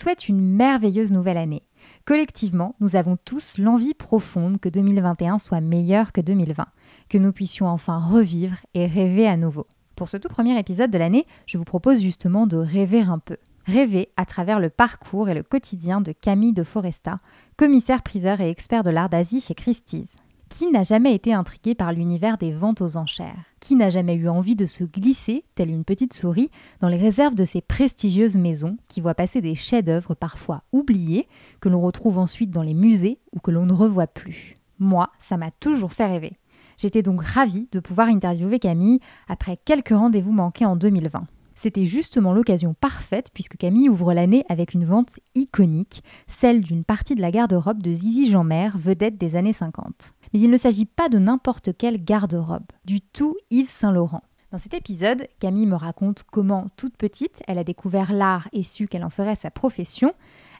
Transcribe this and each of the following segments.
souhaite une merveilleuse nouvelle année. Collectivement, nous avons tous l'envie profonde que 2021 soit meilleur que 2020, que nous puissions enfin revivre et rêver à nouveau. Pour ce tout premier épisode de l'année, je vous propose justement de rêver un peu. Rêver à travers le parcours et le quotidien de Camille de Foresta, commissaire-priseur et expert de l'art d'Asie chez Christie's. Qui n'a jamais été intrigué par l'univers des ventes aux enchères? Qui n'a jamais eu envie de se glisser, telle une petite souris, dans les réserves de ces prestigieuses maisons qui voient passer des chefs-d'œuvre parfois oubliés, que l'on retrouve ensuite dans les musées ou que l'on ne revoit plus? Moi, ça m'a toujours fait rêver. J'étais donc ravie de pouvoir interviewer Camille après quelques rendez-vous manqués en 2020. C'était justement l'occasion parfaite puisque Camille ouvre l'année avec une vente iconique, celle d'une partie de la garde-robe de Zizi Jeanmer, vedette des années 50. Mais il ne s'agit pas de n'importe quelle garde-robe, du tout Yves Saint-Laurent. Dans cet épisode, Camille me raconte comment, toute petite, elle a découvert l'art et su qu'elle en ferait sa profession.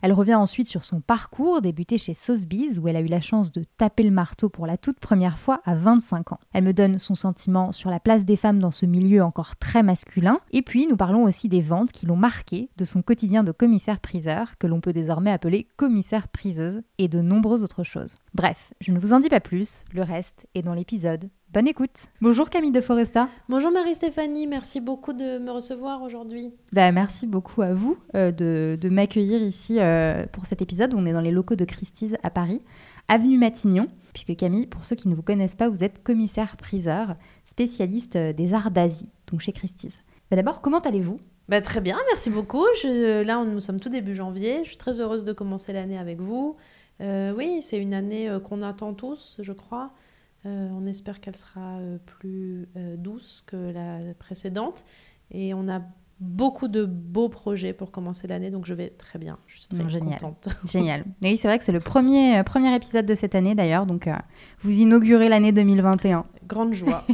Elle revient ensuite sur son parcours, débuté chez Sotheby's, où elle a eu la chance de taper le marteau pour la toute première fois à 25 ans. Elle me donne son sentiment sur la place des femmes dans ce milieu encore très masculin. Et puis, nous parlons aussi des ventes qui l'ont marqué, de son quotidien de commissaire-priseur, que l'on peut désormais appeler commissaire-priseuse, et de nombreuses autres choses. Bref, je ne vous en dis pas plus, le reste est dans l'épisode Bonne écoute. Bonjour Camille de Foresta. Bonjour Marie-Stéphanie, merci beaucoup de me recevoir aujourd'hui. Bah, merci beaucoup à vous euh, de, de m'accueillir ici euh, pour cet épisode. On est dans les locaux de Christie's à Paris, avenue Matignon, puisque Camille, pour ceux qui ne vous connaissent pas, vous êtes commissaire-priseur, spécialiste euh, des arts d'Asie, donc chez Christie's. Bah, D'abord, comment allez-vous? Bah, Très bien, merci beaucoup. Je, là, nous sommes tout début janvier. Je suis très heureuse de commencer l'année avec vous. Euh, oui, c'est une année qu'on attend tous, je crois. Euh, on espère qu'elle sera euh, plus euh, douce que la précédente. Et on a beaucoup de beaux projets pour commencer l'année, donc je vais très bien. Je suis très Génial. contente. Génial. Et oui, c'est vrai que c'est le premier, premier épisode de cette année d'ailleurs, donc vous inaugurez l'année 2021. Grande joie.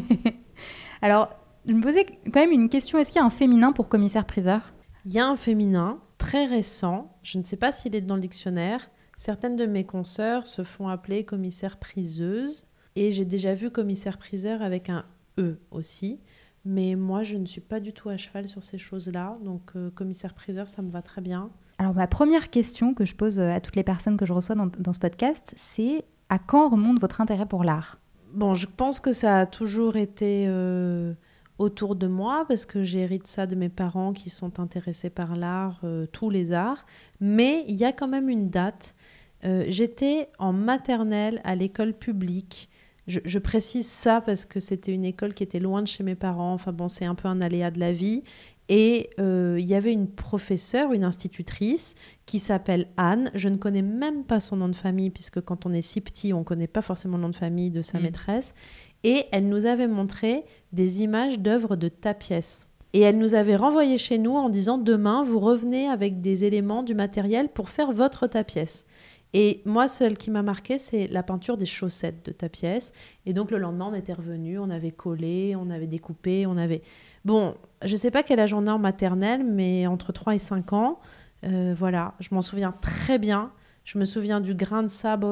Alors, je me posais quand même une question est-ce qu'il y a un féminin pour commissaire-priseur Il y a un féminin très récent, je ne sais pas s'il est dans le dictionnaire. Certaines de mes consoeurs se font appeler commissaire-priseuse. Et j'ai déjà vu commissaire-priseur avec un E aussi. Mais moi, je ne suis pas du tout à cheval sur ces choses-là. Donc, euh, commissaire-priseur, ça me va très bien. Alors, ma première question que je pose à toutes les personnes que je reçois dans, dans ce podcast, c'est à quand remonte votre intérêt pour l'art? Bon, je pense que ça a toujours été euh, autour de moi parce que j'hérite ça de mes parents qui sont intéressés par l'art, euh, tous les arts. Mais il y a quand même une date. Euh, J'étais en maternelle à l'école publique je, je, précise ça parce que c'était une école qui était loin de chez mes parents. Enfin bon, c'est un peu un aléa de la vie. Et euh, il y avait une professeure, une institutrice, qui s'appelle Anne. Je ne connais même pas son nom de famille, puisque quand on est si petit, on ne connaît pas forcément le nom de famille de sa mmh. maîtresse. Et elle nous avait montré des images d'œuvres de ta pièce. Et elle nous avait renvoyé chez nous en disant demain, vous revenez avec des éléments, du matériel pour faire votre ta pièce. Et moi, celle qui m'a marqué, c'est la peinture des chaussettes de ta pièce. Et donc le lendemain, on était revenu, on avait collé, on avait découpé, on avait... Bon, je ne sais pas quel âge on a en maternelle, mais entre 3 et 5 ans, euh, voilà, je m'en souviens très bien. Je me souviens du grain de sable,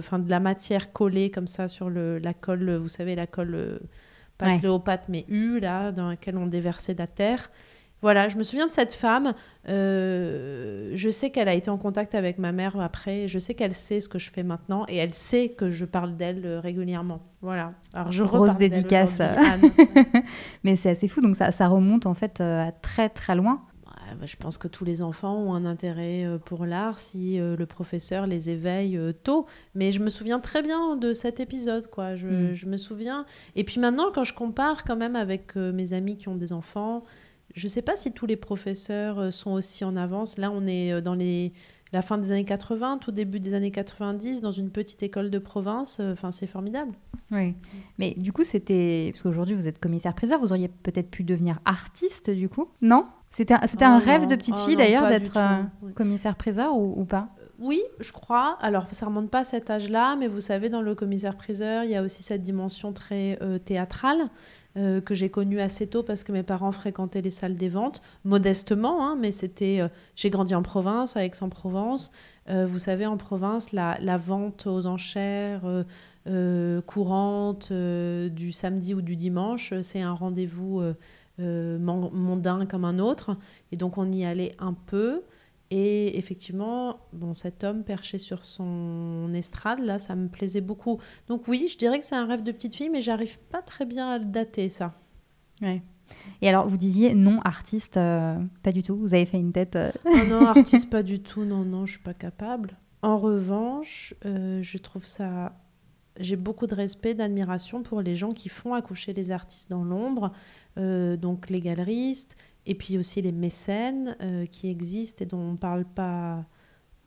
enfin de la matière collée comme ça sur le, la colle, vous savez, la colle, euh, pas ouais. Cléopâtre, mais U, là, dans laquelle on déversait de la terre. Voilà, je me souviens de cette femme. Euh, je sais qu'elle a été en contact avec ma mère après. Je sais qu'elle sait ce que je fais maintenant et elle sait que je parle d'elle euh, régulièrement. Voilà. Alors je grosse dédicace. Mais c'est assez fou. Donc ça, ça remonte en fait euh, à très très loin. Bah, je pense que tous les enfants ont un intérêt pour l'art si le professeur les éveille tôt. Mais je me souviens très bien de cet épisode, quoi. Je, mm. je me souviens. Et puis maintenant, quand je compare quand même avec mes amis qui ont des enfants, je ne sais pas si tous les professeurs euh, sont aussi en avance. Là, on est euh, dans les la fin des années 80, tout début des années 90, dans une petite école de province. euh, Enfin, c'est formidable. Oui. Mais du coup, c'était. Parce qu'aujourd'hui, vous êtes commissaire-priseur, vous auriez peut-être pu devenir artiste, du coup Non? C'était un, Oh rêve de petite Oh fille, d'ailleurs, d'être Oui. commissaire-priseur ou, ou pas? Oui, je crois. Alors, ça remonte pas à cet âge-là, mais vous savez, dans le commissaire-priseur, il y a aussi cette dimension très euh, théâtrale euh, que j'ai connue assez tôt parce que mes parents fréquentaient les salles des ventes, modestement, hein, mais c'était. euh, j'ai grandi en province, à Aix-en-Provence. Euh, vous savez, en province, la, vente aux enchères courante du samedi ou du dimanche, c'est un rendez-vous mon- mondain comme un autre. Et donc, on y allait un peu. Et effectivement, bon, cet homme perché sur son estrade, là, ça me plaisait beaucoup. Donc oui, je dirais que c'est un rêve de petite fille, mais j'arrive pas très bien à le dater, ça. Et alors, vous disiez non, artiste, euh, pas du tout. Vous avez fait une tête. euh, Oh non, artiste, pas du tout. Non, non, je suis pas capable. En revanche, euh, je trouve ça... J'ai beaucoup de respect, d'admiration pour les gens qui font accoucher les artistes dans l'ombre, donc les galeristes, et puis aussi les mécènes euh, qui existent et dont on parle pas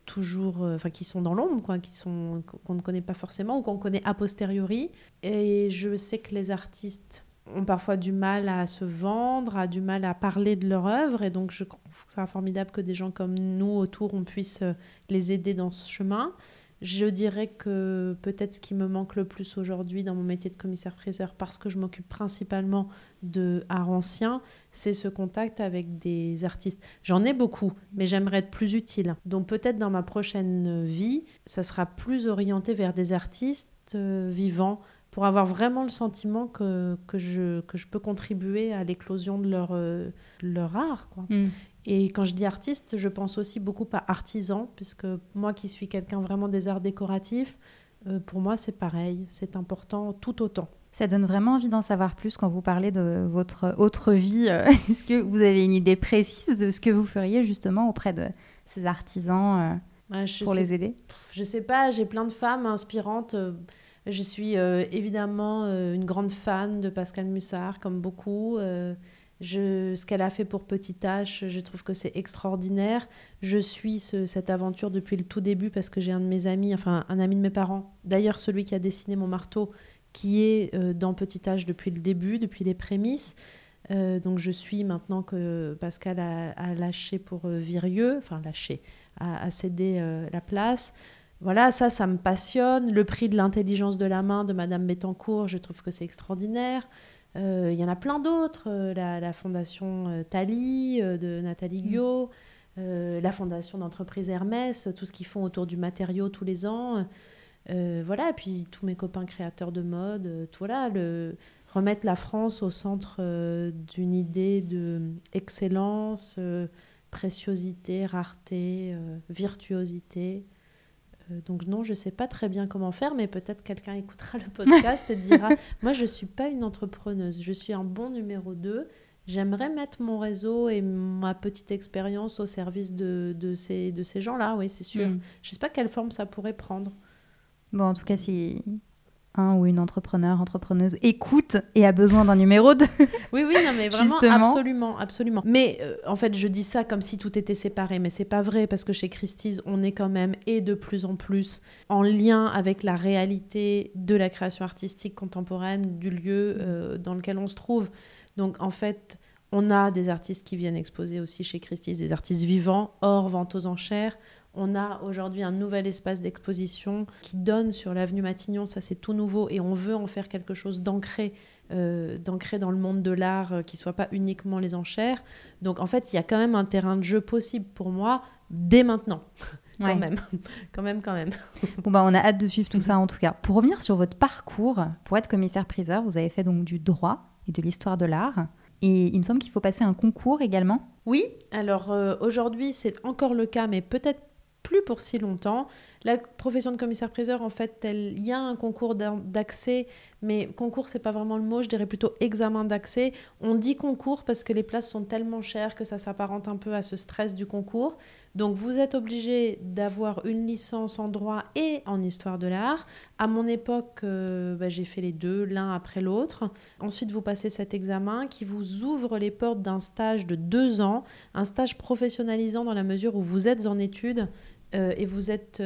toujours, euh, enfin qui sont dans l'ombre, quoi, qui sont qu'on ne connaît pas forcément ou qu'on connaît a posteriori. Et je sais que les artistes ont parfois du mal à se vendre, a du mal à parler de leur œuvre, et donc je trouve c'est formidable que des gens comme nous autour, on puisse euh, les aider dans ce chemin. Je dirais que peut-être ce qui me manque le plus aujourd'hui dans mon métier de commissaire-priseur, parce que je m'occupe principalement de art ancien, c'est ce contact avec des artistes. J'en ai beaucoup, mais j'aimerais être plus utile. Donc peut-être dans ma prochaine vie, ça sera plus orienté vers des artistes euh, vivants, pour avoir vraiment le sentiment que, que, je, que je peux contribuer à l'éclosion de leur, euh, leur art. Hmm. Et quand je dis artiste, je pense aussi beaucoup à artisan, puisque moi qui suis quelqu'un vraiment des arts décoratifs, euh, pour moi c'est pareil, c'est important tout autant. Ça donne vraiment envie d'en savoir plus quand vous parlez de votre autre vie. euh, Est-ce que vous avez une idée précise de ce que vous feriez justement auprès de ces artisans euh, je pour sais les aider? Je sais pas, j'ai plein de femmes inspirantes. Je suis euh, évidemment une grande fan de Pascal Mussard, comme beaucoup. Ce qu'elle a fait pour Petit H, je trouve que c'est extraordinaire. Je suis ce- cette aventure depuis le tout début parce que j'ai un de mes amis, enfin un ami de mes parents, d'ailleurs celui qui a dessiné mon marteau, qui est euh, dans Petit H depuis le début, depuis les prémices. Euh, donc je suis maintenant que Pascal a, lâché pour euh, Virieux, enfin lâché, a, cédé la place. Voilà, ça, ça me passionne. Le prix de l'intelligence de la main de Madame Bettencourt, je trouve que c'est extraordinaire. Euh, Il y en a plein d'autres. Euh, la, la fondation euh, euh, de Nathalie Guillot, euh, la fondation d'entreprise Hermès, tout ce qu'ils font autour du matériau tous les ans. Euh, voilà, et puis tous mes copains créateurs de mode, euh, tout, voilà, le, remettre la France au centre euh, d'une idée de excellence, préciosité, rareté, virtuosité. Euh, donc non, je sais pas très bien comment faire, mais peut-être quelqu'un écoutera le podcast et dira, moi je suis pas une entrepreneuse, je suis un bon numéro 2. J'aimerais mettre mon réseau et ma petite expérience au service de, de ces, de ces gens-là, oui, c'est sûr. Hmm. Je sais pas quelle forme ça pourrait prendre. Bon, en tout cas, si un ou une entrepreneur, entrepreneuse écoute et a besoin d'un numéro 2, Oui, oui, non, mais vraiment, Justement. absolument, absolument. Mais euh, en fait, je dis ça comme si tout était séparé, mais c'est pas vrai parce que chez Christie's, on est quand même et de plus en plus en lien avec la réalité de la création artistique contemporaine du lieu euh, dans lequel on se trouve. Donc en fait, on a des artistes qui viennent exposer aussi chez Christie's, des artistes vivants, hors vente aux enchères. On a aujourd'hui un nouvel espace d'exposition qui donne sur l'avenue Matignon, ça c'est tout nouveau et on veut en faire quelque chose d'ancré euh, d'ancrer dans le monde de l'art euh, qui soit pas uniquement les enchères. Donc en fait, il y a quand même un terrain de jeu possible pour moi dès maintenant. quand Ouais. même, quand même, quand même. Bon, bah, on a hâte de suivre tout ça en tout cas. Pour revenir sur votre parcours, pour être commissaire-priseur, vous avez fait donc du droit et de l'histoire de l'art. Et il me semble qu'il faut passer un concours également. Oui, alors euh, aujourd'hui c'est encore le cas, mais peut-être plus pour si longtemps. La profession de commissaire-priseur, en fait, il y a un concours d'accès, mais concours, c'est pas vraiment le mot, je dirais plutôt examen d'accès. On dit concours parce que les places sont tellement chères que ça s'apparente un peu à ce stress du concours. Donc vous êtes obligé d'avoir une licence en droit et en histoire de l'art. À mon époque, euh, bah, j'ai fait les deux, l'un après l'autre. Ensuite, vous passez cet examen qui vous ouvre les portes d'un stage de deux ans, un stage professionnalisant dans la mesure où vous êtes en études et vous êtes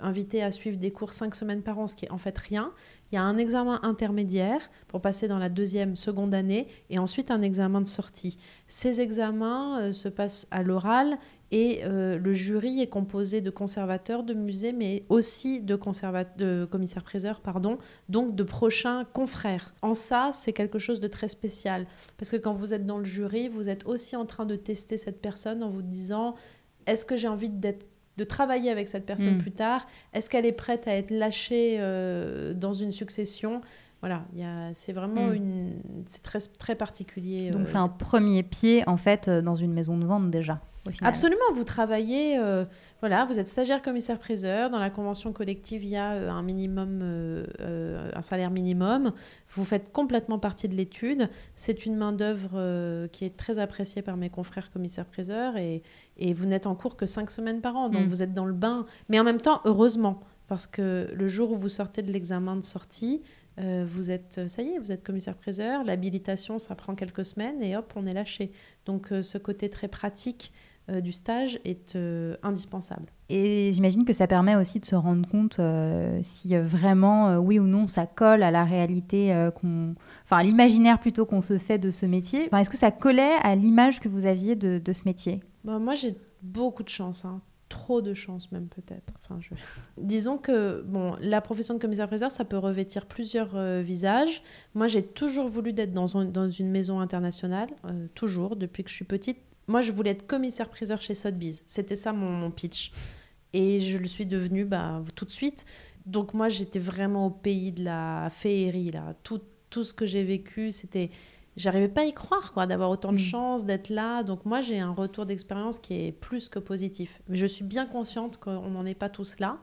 invité à suivre des cours cinq semaines par an, ce qui est en fait rien. Il y a un examen intermédiaire pour passer dans la deuxième, seconde année et ensuite un examen de sortie. Ces examens euh, se passent à l'oral et euh, le jury est composé de conservateurs de musées, mais aussi de, de commissaires-priseurs, pardon, donc de prochains confrères. En ça, c'est quelque chose de très spécial, parce que quand vous êtes dans le jury, vous êtes aussi en train de tester cette personne en vous disant, est-ce que j'ai envie d'être de travailler avec cette personne mm. plus tard? Est-ce qu'elle est prête à être lâchée euh, dans une succession? Voilà, c'est vraiment mm. une, c'est très, très particulier. Donc euh. c'est un premier pied en fait euh, dans une maison de vente déjà. Absolument, vous travaillez, euh, voilà, vous êtes stagiaire commissaire-priseur. Dans la convention collective, il y a euh, un minimum, euh, un salaire minimum. Vous faites complètement partie de l'étude. C'est une main-d'œuvre qui est très appréciée par mes confrères commissaires-priseurs et, et, vous n'êtes en cours que cinq semaines par an. Donc mm. vous êtes dans le bain. Mais en même temps, heureusement, parce que le jour où vous sortez de l'examen de sortie, vous êtes, ça y est, vous êtes commissaire-priseur, l'habilitation, ça prend quelques semaines et hop, on est lâché. Donc ce côté très pratique du stage est euh, indispensable. Et j'imagine que ça permet aussi de se rendre compte euh, si vraiment, oui ou non, ça colle à la réalité, qu'on... enfin à l'imaginaire plutôt qu'on se fait de ce métier. Enfin, Est-ce que ça collait à l'image que vous aviez de, de ce métier? Bah, Moi, j'ai beaucoup de chance. Hein. trop de chance même peut-être. Enfin, je... Disons que bon, la profession de commissaire-priseur, ça peut revêtir plusieurs visages. Moi, j'ai toujours voulu être dans, dans une maison internationale, toujours, depuis que je suis petite moi, je voulais être commissaire-priseur chez Sotheby's. C'était ça mon, pitch. Et je le suis devenue bah, tout de suite. Donc moi, j'étais vraiment au pays de la féerie. Là. Tout, tout ce que j'ai vécu, c'était... J'arrivais pas à y croire, quoi, d'avoir autant de mm. chance, d'être là. Donc moi, j'ai un retour d'expérience qui est plus que positif. Mais je suis bien consciente qu'on n'en est pas tous là.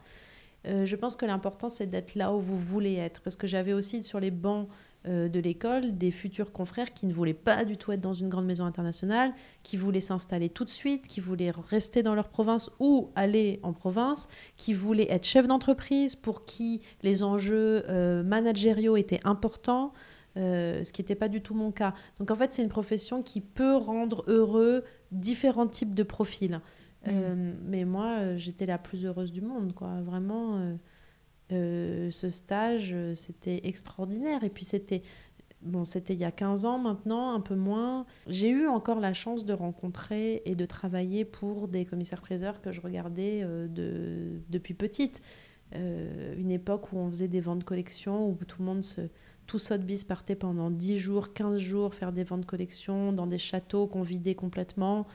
Euh, je pense que l'important, c'est d'être là où vous voulez être. Parce que j'avais aussi sur les bancs euh, de l'école des futurs confrères qui ne voulaient pas du tout être dans une grande maison internationale, qui voulaient s'installer tout de suite, qui voulaient rester dans leur province ou aller en province, qui voulaient être chefs d'entreprise, pour qui les enjeux euh, managériaux étaient importants. Euh, ce qui n'était pas du tout mon cas. Donc en fait, c'est une profession qui peut rendre heureux différents types de profils. Mmh. mais moi, j'étais la plus heureuse du monde, quoi. Vraiment, euh, ce stage, euh, c'était extraordinaire. Et puis c'était bon, c'était il y a 15 ans maintenant, un peu moins. J'ai eu encore la chance de rencontrer et de travailler pour des commissaires-priseurs que je regardais euh, de, depuis petite. une époque où on faisait des ventes de collection, où tout le monde se... Tout Sotheby's partait pendant 10 jours, 15 jours faire des ventes de collection dans des châteaux qu'on vidait complètement.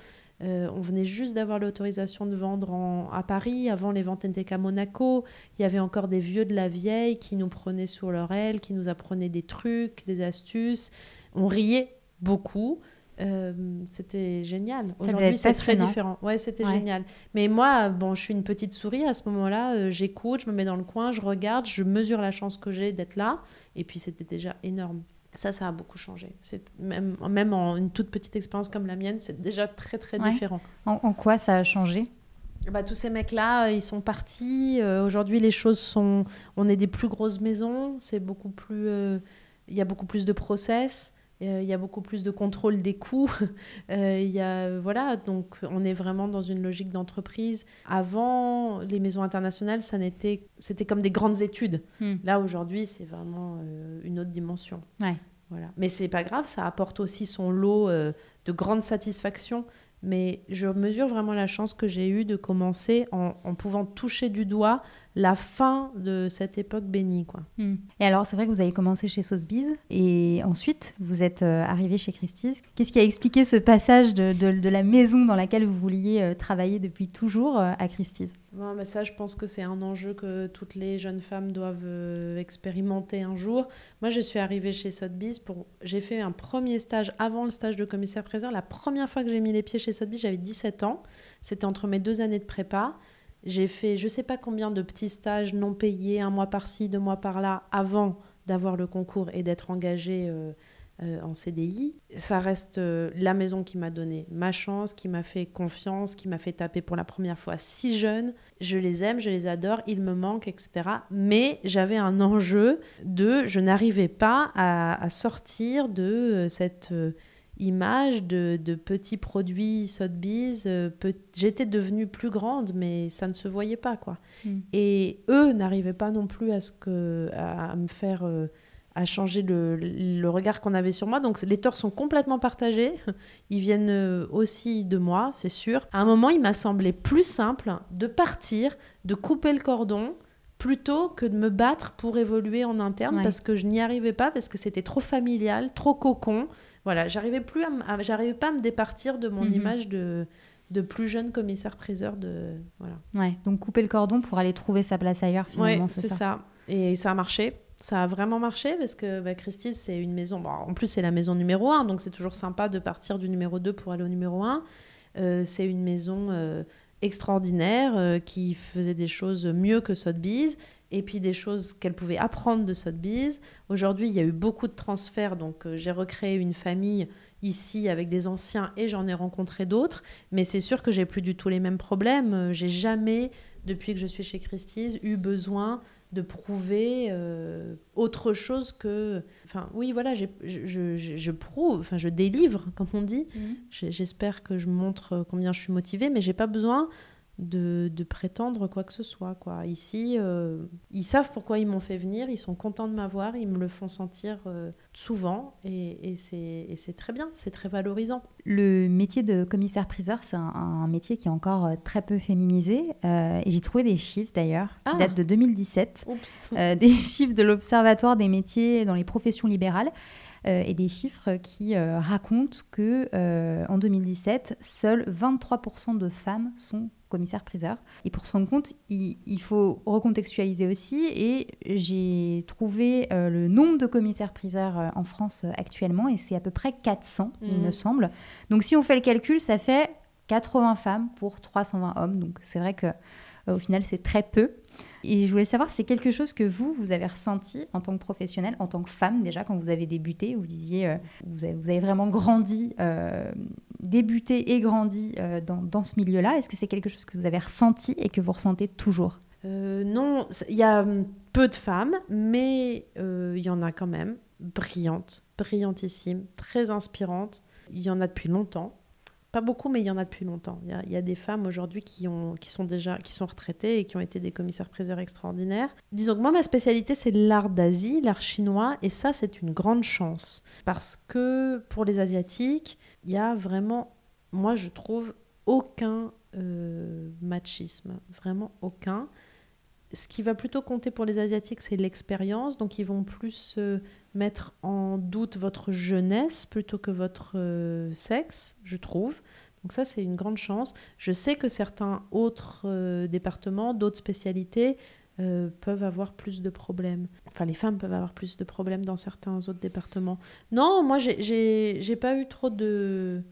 Euh, on venait juste d'avoir l'autorisation de vendre à Paris. Avant, les ventes n'étaient qu'à Monaco. Il y avait encore des vieux de la vieille qui nous prenaient sur leur aile, qui nous apprenaient des trucs, des astuces. On riait beaucoup. Euh, c'était génial. Aujourd'hui, c'est très différent. Ouais, c'était génial. Mais moi, bon, je suis une petite souris à ce moment-là. Euh, j'écoute, je me mets dans le coin, je regarde, je mesure la chance que j'ai d'être là. Et puis, c'était déjà énorme. Ça, ça a beaucoup changé. Même, même en une toute petite expérience comme la mienne, c'est déjà très, très différent. En, quoi ça a changé? Bah, tous ces mecs-là, ils sont partis. Euh, aujourd'hui, les choses sont. On est des plus grosses maisons. C'est beaucoup plus. Euh, il y a beaucoup plus de process. Euh, il y a beaucoup plus de contrôle des coûts. Il y a, voilà, donc on est vraiment dans une logique d'entreprise. Avant, les maisons internationales, ça n'était, c'était comme des grandes études. Hmm. Là, aujourd'hui, c'est vraiment une autre dimension. Ouais. Voilà. Mais c'est pas grave, ça apporte aussi son lot euh, de grandes satisfactions. Mais je mesure vraiment la chance que j'ai eue de commencer en, en pouvant toucher du doigt la fin de cette époque bénie. Quoi. Hmm. Et alors, c'est vrai que vous avez commencé chez Sotheby's et ensuite vous êtes euh, arrivé chez Christie's. Qu'est-ce qui a expliqué ce passage de, de, la maison dans laquelle vous vouliez euh, travailler depuis toujours euh, à Christie's? Bon, mais Ça, je pense que c'est un enjeu que toutes les jeunes femmes doivent expérimenter un jour. Moi, je suis arrivée chez Sotheby's pour. J'ai fait un premier stage avant le stage de commissaire-priseur. La première fois que j'ai mis les pieds chez Sotheby's, j'avais 17 ans. C'était entre mes deux années de prépa. J'ai fait je ne sais pas combien de petits stages non payés, un mois par-ci, deux mois par-là, avant d'avoir le concours et d'être engagée euh, euh, en CDI. Ça reste euh, la maison qui m'a donné ma chance, qui m'a fait confiance, qui m'a fait taper pour la première fois si jeune. Je les aime, je les adore, ils me manquent, etc. Mais j'avais un enjeu de je n'arrivais pas à, à, sortir de cette image de, de petits produits Sotheby's. Euh, pe- J'étais devenue plus grande, mais ça ne se voyait pas, quoi. Mm. Et eux n'arrivaient pas non plus à, ce que, à, à me faire... euh, à changer le, le regard qu'on avait sur moi. Donc les torts sont complètement partagés. Ils viennent euh, aussi de moi, c'est sûr. À un moment, il m'a semblé plus simple de partir, de couper le cordon, plutôt que de me battre pour évoluer en interne Ouais. parce que je n'y arrivais pas, parce que c'était trop familial, trop cocon. Voilà, j'arrivais plus à, j'arrivais pas à me départir de mon Mhm. image de, de plus jeune commissaire-priseur de voilà. Ouais, donc couper le cordon pour aller trouver sa place ailleurs, finalement, Ouais, c'est ça. ça. Et ça a marché. Ça a vraiment marché parce que bah, Christie's, c'est une maison. bon, en plus, c'est la maison numéro 1, donc c'est toujours sympa de partir du numéro 2 pour aller au numéro 1. Euh, c'est une maison euh, extraordinaire euh, qui faisait des choses mieux que Sotheby's et puis des choses qu'elle pouvait apprendre de Sotheby's. Aujourd'hui, il y a eu beaucoup de transferts, donc euh, j'ai recréé une famille ici avec des anciens et j'en ai rencontré d'autres. Mais c'est sûr que j'ai plus du tout les mêmes problèmes. Euh, J'ai jamais, depuis que je suis chez Christie's, eu besoin de prouver euh, autre chose que. Enfin, oui, voilà, je, je, je- prouve, enfin, je délivre, comme on dit. J'ai- J'espère que je montre combien je suis motivée, mais j'ai pas besoin de, de prétendre quoi que ce soit. Quoi. Ici, euh, ils savent pourquoi ils m'ont fait venir, ils sont contents de m'avoir, ils me le font sentir euh, souvent, et, et c'est très bien, c'est très valorisant. Le métier de commissaire-priseur, c'est un, un métier qui est encore euh, très peu féminisé. euh, j'ai trouvé des chiffres d'ailleurs, qui Ah. datent de 2017. Oups. euh, des chiffres de l'Observatoire des métiers dans les professions libérales euh, et des chiffres qui euh, racontent que euh, en 2017, seuls 23% de femmes sont commissaires-priseurs. Et pour se rendre compte, il, il faut recontextualiser aussi. Et j'ai trouvé euh, le nombre de commissaires-priseurs euh, en France euh, actuellement, et c'est à peu près 400, il Mhm. me semble. Donc si on fait le calcul, ça fait 80 femmes pour 320 hommes. Donc c'est vrai que au final, c'est très peu. Et je voulais savoir, c'est quelque chose que vous, vous avez ressenti en tant que professionnelle, en tant que femme déjà, quand vous avez débuté, vous disiez, euh, vous, avez, vraiment grandi, euh, débuté et grandi euh, dans, dans ce milieu-là. Est-ce que c'est quelque chose que vous avez ressenti et que vous ressentez toujours? Non, il y a hum, peu de femmes, mais il y en a quand même, brillantes, brillantissimes, très inspirantes. Il y en a depuis longtemps. Pas beaucoup, mais il y en a depuis longtemps. Il y a, des femmes aujourd'hui qui sont déjà qui sont retraitées et qui ont été des commissaires-priseurs extraordinaires. Disons que moi, ma spécialité, c'est l'art d'Asie, l'art chinois, et ça, c'est une grande chance. Parce que pour les Asiatiques, il y a vraiment, moi, je trouve, aucun euh, machisme. Vraiment aucun ce qui va plutôt compter pour les Asiatiques, c'est l'expérience. Donc, ils vont plus euh, mettre en doute votre jeunesse plutôt que votre euh, sexe, je trouve. Donc, ça, c'est une grande chance. Je sais que certains autres euh, départements, d'autres spécialités, peuvent avoir plus de problèmes. Enfin, les femmes peuvent avoir plus de problèmes dans certains autres départements. Non, moi, j'ai pas eu trop de.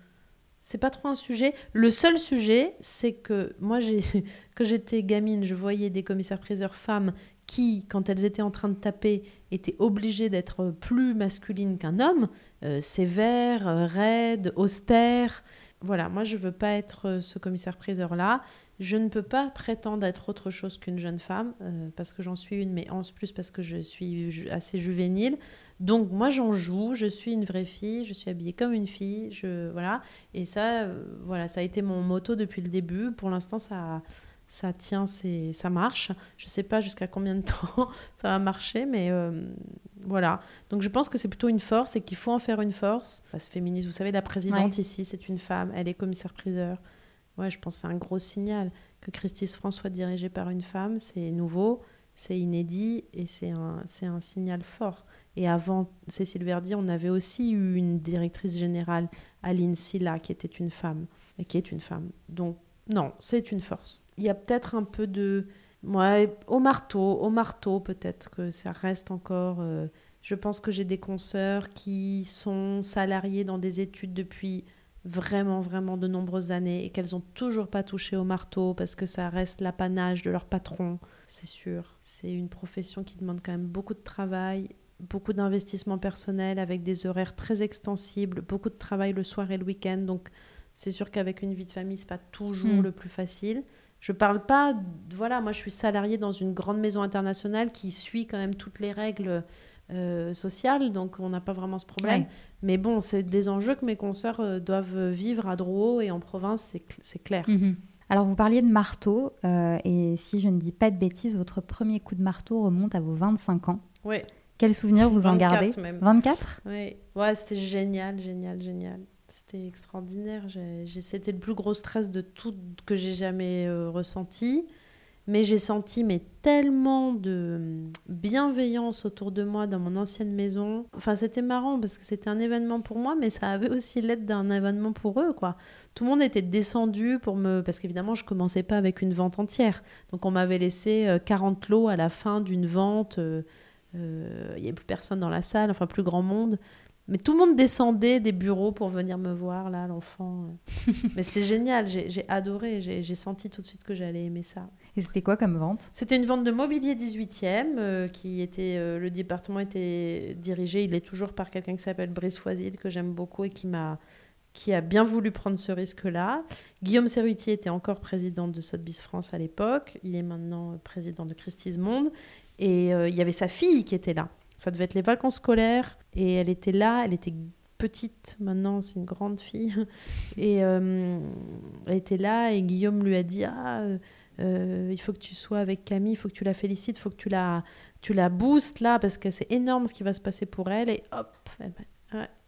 C'est pas trop un sujet. Le seul sujet, c'est que moi, que j'étais gamine, je voyais des commissaires-priseurs femmes qui, quand elles étaient en train de taper, étaient obligées d'être plus masculines qu'un homme, euh, sévères, euh, raides, austères. Voilà, moi je veux pas être euh, ce commissaire-priseur-là. Je ne peux pas prétendre être autre chose qu'une jeune femme, euh, parce que j'en suis une, mais en plus parce que je suis assez juvénile. Donc moi j'en joue, je suis une vraie fille, je suis habillée comme une fille, je voilà. Et ça, euh, voilà, ça a été mon motto depuis le début. Pour l'instant, ça, ça tient, c'est, ça marche. Je sais pas jusqu'à combien de temps ça va marcher, mais euh, voilà. Donc je pense que c'est plutôt une force et qu'il faut en faire une force. Ça se féminise. Vous savez, la présidente Ouais. ici, c'est une femme, elle est commissaire-priseur. Ouais, je pense que c'est un gros signal que Christie's France soit dirigée par une femme. C'est nouveau, c'est inédit et c'est un, c'est un signal fort. Et avant Cécile Verdi, on avait aussi eu une directrice générale, Aline Silla, qui était une femme, et qui est une femme. Donc, non, c'est une force. Il y a peut-être un peu de... Ouais, au marteau, au marteau, peut-être que ça reste encore... euh, Je pense que j'ai des consoeurs qui sont salariés dans des études depuis vraiment, vraiment de nombreuses années et qu'elles n'ont toujours pas touché au marteau parce que ça reste l'apanage de leur patron, c'est sûr. C'est une profession qui demande quand même beaucoup de travail, beaucoup d'investissement personnel avec des horaires très extensibles, beaucoup de travail le soir et le week-end. Donc, c'est sûr qu'avec une vie de famille, c'est pas toujours Mm. le plus facile. Je parle pas, voilà, moi je suis salariée dans une grande maison internationale qui suit quand même toutes les règles social, donc on n'a pas vraiment ce problème. Mais bon, c'est des enjeux que mes consoeurs doivent vivre à Drouot et en province, c'est clair. Mhm. Alors, vous parliez de marteau, et si je ne dis pas de bêtises, votre premier coup de marteau remonte à vos 25 ans. Oui. Quel souvenir vous en gardez même. 24 Oui, ouais, c'était génial, génial, génial. C'était extraordinaire. C'était le plus gros stress de tout que j'ai jamais euh, ressenti. Mais j'ai senti mais tellement de hum, bienveillance autour de moi dans mon ancienne maison. Enfin, c'était marrant parce que c'était un événement pour moi, mais ça avait aussi l'aide d'un événement pour eux, quoi. Tout le monde était descendu pour me... Parce qu'évidemment, je commençais pas avec une vente entière. Donc, on m'avait laissé 40 euh, lots à la fin d'une vente. Euh, il n'y avait plus personne dans la salle, enfin, plus grand monde. Mais tout le monde descendait des bureaux pour venir me voir, là, l'enfant. Mais c'était génial, j'ai adoré, j'ai senti tout de suite que j'allais aimer ça. Et c'était quoi comme vente? C'était une vente de mobilier 18e, euh, qui était, euh, le département était dirigé, il est toujours par quelqu'un qui s'appelle Brice Foisil, que j'aime beaucoup et qui m'a qui a bien voulu prendre ce risque-là. Guillaume Serrutier était encore président de Sotheby's France à l'époque. Il est maintenant président de Christie's Monde. Et euh, il y avait sa fille qui était là. Ça devait être les vacances scolaires et elle était là, elle était petite, maintenant c'est une grande fille. Et euh, elle était là et Guillaume lui a dit Ah, euh, il faut que tu sois avec Camille, il faut que tu la félicites, il faut que tu la, tu la boostes là parce que c'est énorme ce qui va se passer pour elle. Et hop, elle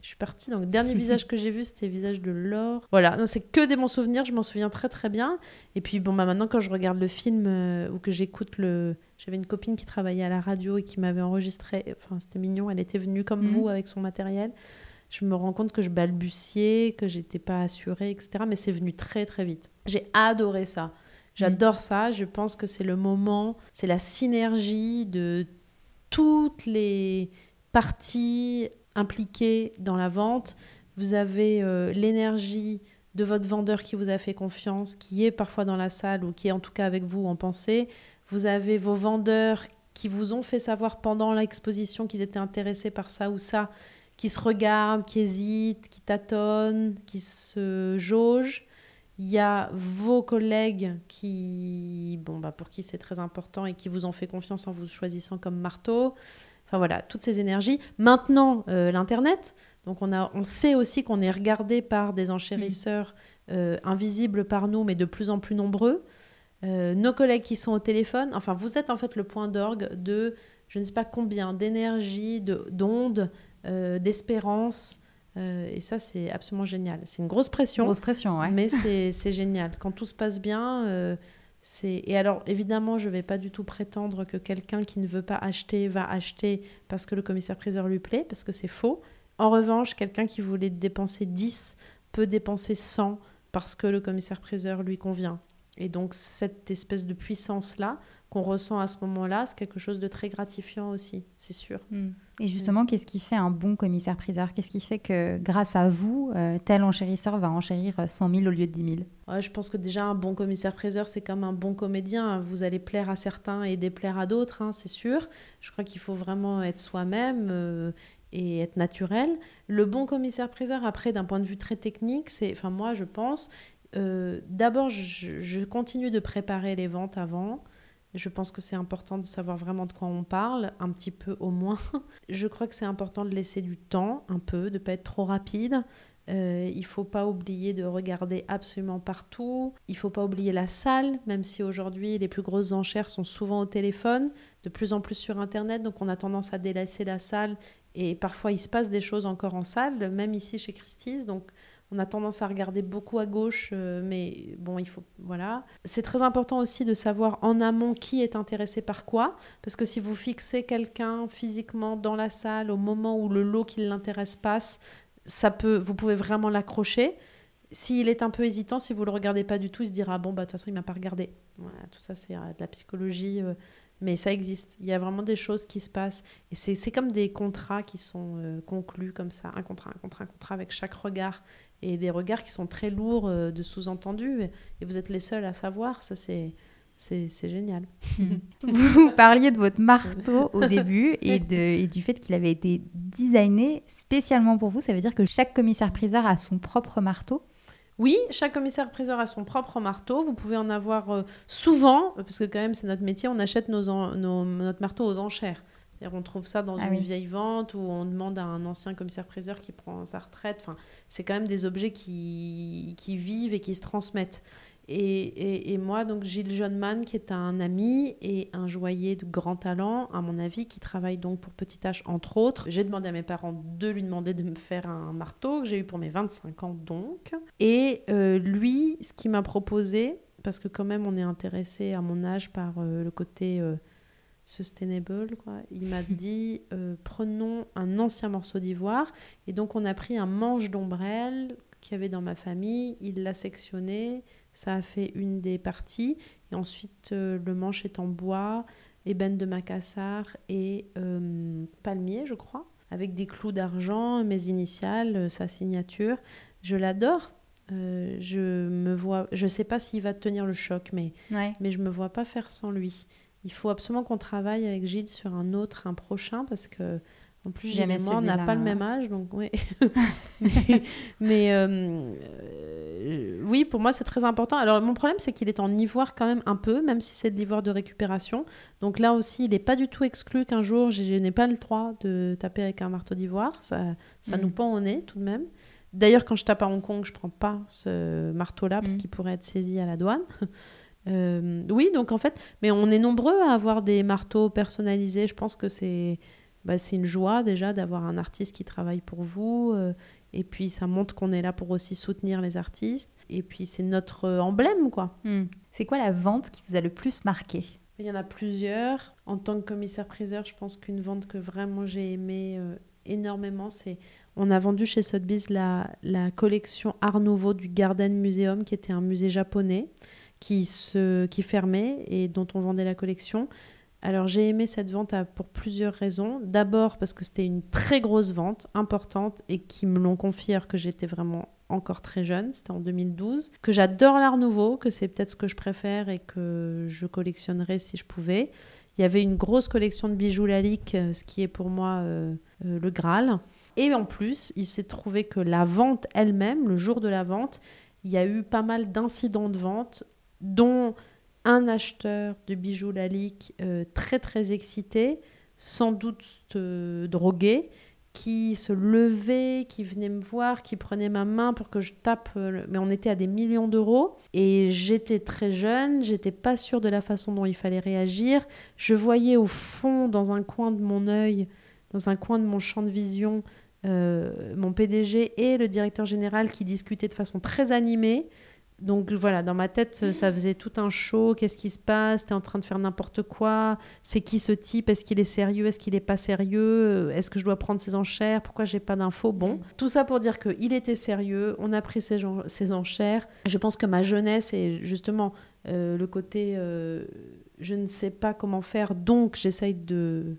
je suis partie. Donc, dernier visage que j'ai vu, c'était le visage de Laure. Voilà, c'est que des bons souvenirs. Je m'en souviens très, très bien. Et puis, bon, bah, maintenant, quand je regarde le film euh, ou que j'écoute le. J'avais une copine qui travaillait à la radio et qui m'avait enregistré. Enfin, c'était mignon. Elle était venue comme mhm. vous avec son matériel. Je me rends compte que je balbutiais, que j'étais pas assurée, etc. Mais c'est venu très, très vite. J'ai adoré ça. J'adore ça. Je pense que c'est le moment, c'est la synergie de toutes les parties impliqué dans la vente, vous avez euh, l'énergie de votre vendeur qui vous a fait confiance, qui est parfois dans la salle ou qui est en tout cas avec vous en pensée. Vous avez vos vendeurs qui vous ont fait savoir pendant l'exposition qu'ils étaient intéressés par ça ou ça, qui se regardent, qui hésitent, qui tâtonnent, qui se jaugent. Il y a vos collègues qui, bon, bah pour qui c'est très important et qui vous ont fait confiance en vous choisissant comme marteau. Enfin voilà, toutes ces énergies. Maintenant, euh, l'Internet. Donc on, a, on sait aussi qu'on est regardé par des enchérisseurs euh, invisibles par nous, mais de plus en plus nombreux. Euh, nos collègues qui sont au téléphone, enfin vous êtes en fait le point d'orgue de je ne sais pas combien d'énergie, d'ondes, d'espérance. et ça, c'est absolument génial. C'est une grosse pression. Grosse pression, ouais. Mais c'est génial. Quand tout se passe bien, et alors, évidemment, je ne vais pas du tout prétendre que quelqu'un qui ne veut pas acheter va acheter parce que le commissaire-priseur lui plaît, parce que c'est faux. En revanche, quelqu'un qui voulait dépenser 10 peut dépenser 100 parce que le commissaire-priseur lui convient. Et donc, cette espèce de puissance-là, qu'on ressent à ce moment-là, c'est quelque chose de très gratifiant aussi, c'est sûr. Hmm. Et justement, qu'est-ce qui fait un bon commissaire-priseur? Qu'est-ce qui fait que grâce à vous, euh, tel enchérisseur va enchérir 100 000 au lieu de 10 000 Je pense que déjà, un bon commissaire-priseur, c'est comme un bon comédien. Vous allez plaire à certains et déplaire à d'autres, hein, c'est sûr. Je crois qu'il faut vraiment être soi-même. Euh, et être naturel. Le bon commissaire-priseur, après, d'un point de vue très technique, c'est, enfin moi, je pense, euh, d'abord, je, continue de préparer les ventes avant. Je pense que c'est important de savoir vraiment de quoi on parle, un petit peu au moins. Je crois que c'est important de laisser du temps, un peu, de ne pas être trop rapide. Euh, il faut pas oublier de regarder absolument partout. Il faut pas oublier la salle, même si aujourd'hui les plus grosses enchères sont souvent au téléphone, de plus en plus sur Internet. Donc on a tendance à délaisser la salle et parfois il se passe des choses encore en salle, même ici chez Christie's. On a tendance à regarder beaucoup à gauche, euh, mais bon, il faut. Voilà. C'est très important aussi de savoir en amont qui est intéressé par quoi, parce que si vous fixez quelqu'un physiquement dans la salle au moment où le lot qui l'intéresse passe, ça peut, vous pouvez vraiment l'accrocher. S'il est un peu hésitant, si vous le regardez pas du tout, il se dira bon bah de toute façon il m'a pas regardé. Voilà, tout ça c'est euh, de la psychologie, euh, mais ça existe. Il y a vraiment des choses qui se passent et c'est comme des contrats qui sont conclus comme ça, un contrat, un contrat, un contrat avec chaque regard et des regards qui sont très lourds euh, de sous-entendus. Et vous êtes les seuls à savoir. Ça, c'est. C'est génial. Vous parliez de votre marteau au début et, de, et du fait qu'il avait été designé spécialement pour vous. Ça veut dire que chaque commissaire-priseur a son propre marteau? Oui, chaque commissaire-priseur a son propre marteau. Vous pouvez en avoir euh, souvent, parce que quand même c'est notre métier, on achète nos, nos, notre marteau aux enchères. On trouve ça dans Ah une oui. vieille vente où on demande à un ancien commissaire-priseur qui prend sa retraite. Enfin, c'est quand même des objets qui, qui vivent et qui se transmettent. Et, et- et moi, donc Gilles Johnman, qui est un ami et un joaillier de grand talent, à mon avis, qui travaille donc pour Petit H, entre autres. J'ai demandé à mes parents de lui demander de me faire un marteau que j'ai eu pour mes 25 ans, donc. Et euh, lui, ce qu'il m'a proposé, parce que quand même, on est intéressé à mon âge par euh, le côté euh, sustainable, quoi. il m'a dit euh, prenons un ancien morceau d'ivoire. Et donc, on a pris un manche d'ombrelle qu'il y avait dans ma famille, il l'a sectionné, ça a fait une des parties. Et ensuite, euh, le manche est en bois, ébène de Macassar et euh, palmier, je crois, avec des clous d'argent, mes initiales, sa signature. Je l'adore. Je me vois, je sais pas s'il va tenir le choc, mais Ouais. mais je me vois pas faire sans lui. Il faut absolument qu'on travaille avec Gilles sur un autre, un prochain, parce que en plus, Si jamais moi, on n'a pas le même âge, donc ouais. mais mais, euh, euh, oui, pour moi, c'est très important. Alors, mon problème, c'est qu'il est en ivoire quand même un peu, même si c'est de l'ivoire de récupération. Donc là aussi, il n'est pas du tout exclu qu'un jour, je, n'ai pas le droit de taper avec un marteau d'ivoire. Ça, ça Mhm. nous pend au nez tout de même. D'ailleurs, quand je tape à Hong Kong, je prends pas ce marteau-là parce Mhm. qu'il pourrait être saisi à la douane. Euh, oui, donc en fait, mais on est nombreux à avoir des marteaux personnalisés. Je pense que c'est bah, une joie déjà d'avoir un artiste qui travaille pour vous. euh, et puis ça montre qu'on est là pour aussi soutenir les artistes. Et puis c'est notre emblème, quoi. Hmm. C'est quoi la vente qui vous a le plus marqué? Il y en a plusieurs. En tant que commissaire-priseur, je pense qu'une vente que vraiment j'ai aimée euh, énormément, c'est on a vendu chez Sotheby's la, la collection Art Nouveau du Garden Museum, qui était un musée japonais qui, se, qui fermait et dont on vendait la collection. Alors j'ai aimé cette vente pour plusieurs raisons. D'abord parce que c'était une très grosse vente, importante, et qui me l'ont confié alors que j'étais vraiment encore très jeune, c'était en 2012, que j'adore l'art nouveau, que c'est peut-être ce que je préfère et que je collectionnerais si je pouvais. Il y avait une grosse collection de bijoux Lalique, euh, ce qui est pour moi euh, euh, le Graal. Et en plus, il s'est trouvé que la vente elle-même, le jour de la vente, il y a eu pas mal d'incidents de vente, dont un acheteur de bijoux Lalique euh, très très excité, sans doute euh, drogué, qui se levait, qui venait me voir, qui prenait ma main pour que je tape. euh, Mais on était à des millions d'euros et j'étais très jeune, j'étais pas sûre de la façon dont il fallait réagir. Je voyais au fond, dans un coin de mon œil, dans un coin de mon champ de vision, mon PDG et le directeur général qui discutaient de façon très animée. Donc voilà, dans ma tête, euh, ça faisait tout un show. Qu'est-ce qui se passe? T'es en train de faire n'importe quoi. C'est qui ce type? Est-ce qu'il est sérieux? Est-ce qu'il est pas sérieux? Euh, Est-ce que je dois prendre ses enchères? Pourquoi j'ai pas d'infos? Bon, tout ça pour dire qu'il était sérieux. On a pris ses, enchères. Je pense que ma jeunesse et justement euh, le côté euh, je ne sais pas comment faire, donc j'essaye de